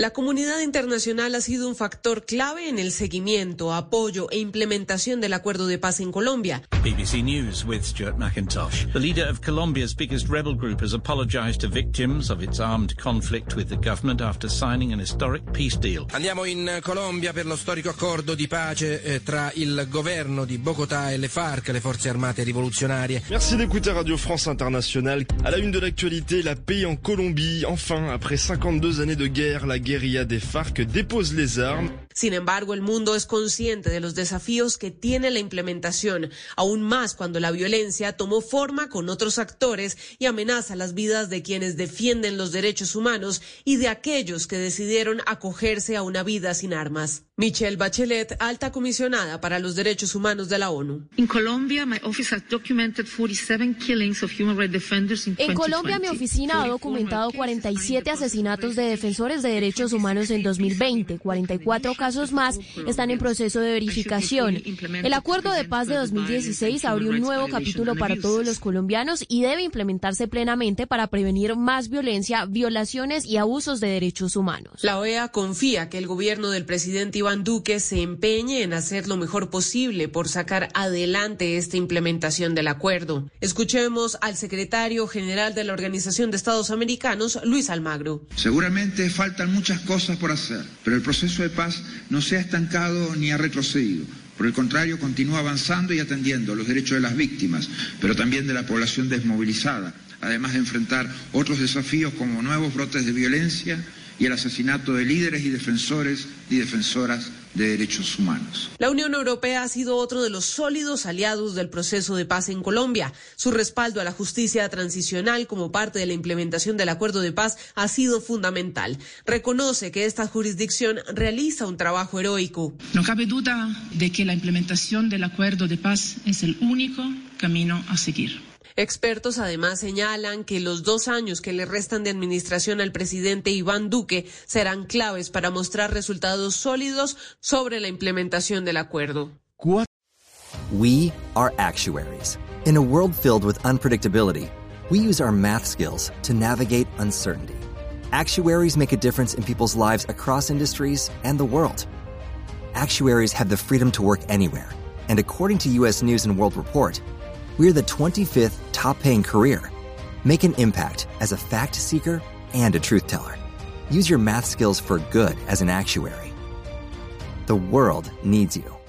La comunidad internacional ha sido un factor clave en el seguimiento, apoyo e implementación del acuerdo de paz en Colombia. BBC News with Stuart McIntosh. The leader of Colombia's biggest rebel group has apologized to victims of its armed conflict with the government after signing an historic peace deal. Andiamo in Colombia per lo storico accordo di pace eh, tra il governo di Bogotà e le FARC, le forze armate rivoluzionarie. Merci d'écouter Radio France Internationale. À la une de l'actualité, la paix en Colombie. Enfin, après 52 années de guerre, la des FARC les. Sin embargo, el mundo es consciente de los desafíos que tiene la implementación, aún más cuando la violencia tomó forma con otros actores y amenaza las vidas de quienes defienden los derechos humanos y de aquellos que decidieron acogerse a una vida sin armas. Michelle Bachelet, alta comisionada para los derechos humanos de la ONU. En Colombia, my office has documented 47 killings of human rights defenders in En Colombia, mi oficina ha documentado 47 asesinatos de defensores de derechos humanos en 2020. 44 casos más están en proceso de verificación. El acuerdo de paz de 2016 abrió un nuevo capítulo para todos los colombianos y debe implementarse plenamente para prevenir más violencia, violaciones y abusos de derechos humanos. La OEA confía que el gobierno del presidente Iván Duque se empeñe en hacer lo mejor posible por sacar adelante esta implementación del acuerdo. Escuchemos al secretario general de la Organización de Estados Americanos, Luis Almagro. Seguramente faltan muchas cosas por hacer, pero el proceso de paz no se ha estancado ni ha retrocedido. Por el contrario, continúa avanzando y atendiendo los derechos de las víctimas, pero también de la población desmovilizada, además de enfrentar otros desafíos como nuevos brotes de violencia y el asesinato de líderes y defensores y defensoras de derechos humanos. La Unión Europea ha sido otro de los sólidos aliados del proceso de paz en Colombia. Su respaldo a la justicia transicional como parte de la implementación del acuerdo de paz ha sido fundamental. Reconoce que esta jurisdicción realiza un trabajo heroico. No cabe duda de que la implementación del acuerdo de paz es el único camino a seguir. Expertos además señalan que los dos años que le restan de administración al presidente Iván Duque serán claves para mostrar resultados sólidos sobre la implementación del acuerdo. We are actuaries. In a world filled with unpredictability, we use our math skills to navigate uncertainty. Actuaries make a difference in people's lives across industries and the world. Actuaries have the freedom to work anywhere, and according to US News and World Report, we're the 25th top paying career. Make an impact as a fact seeker and a truth teller. Use your math skills for good as an actuary. The world needs you.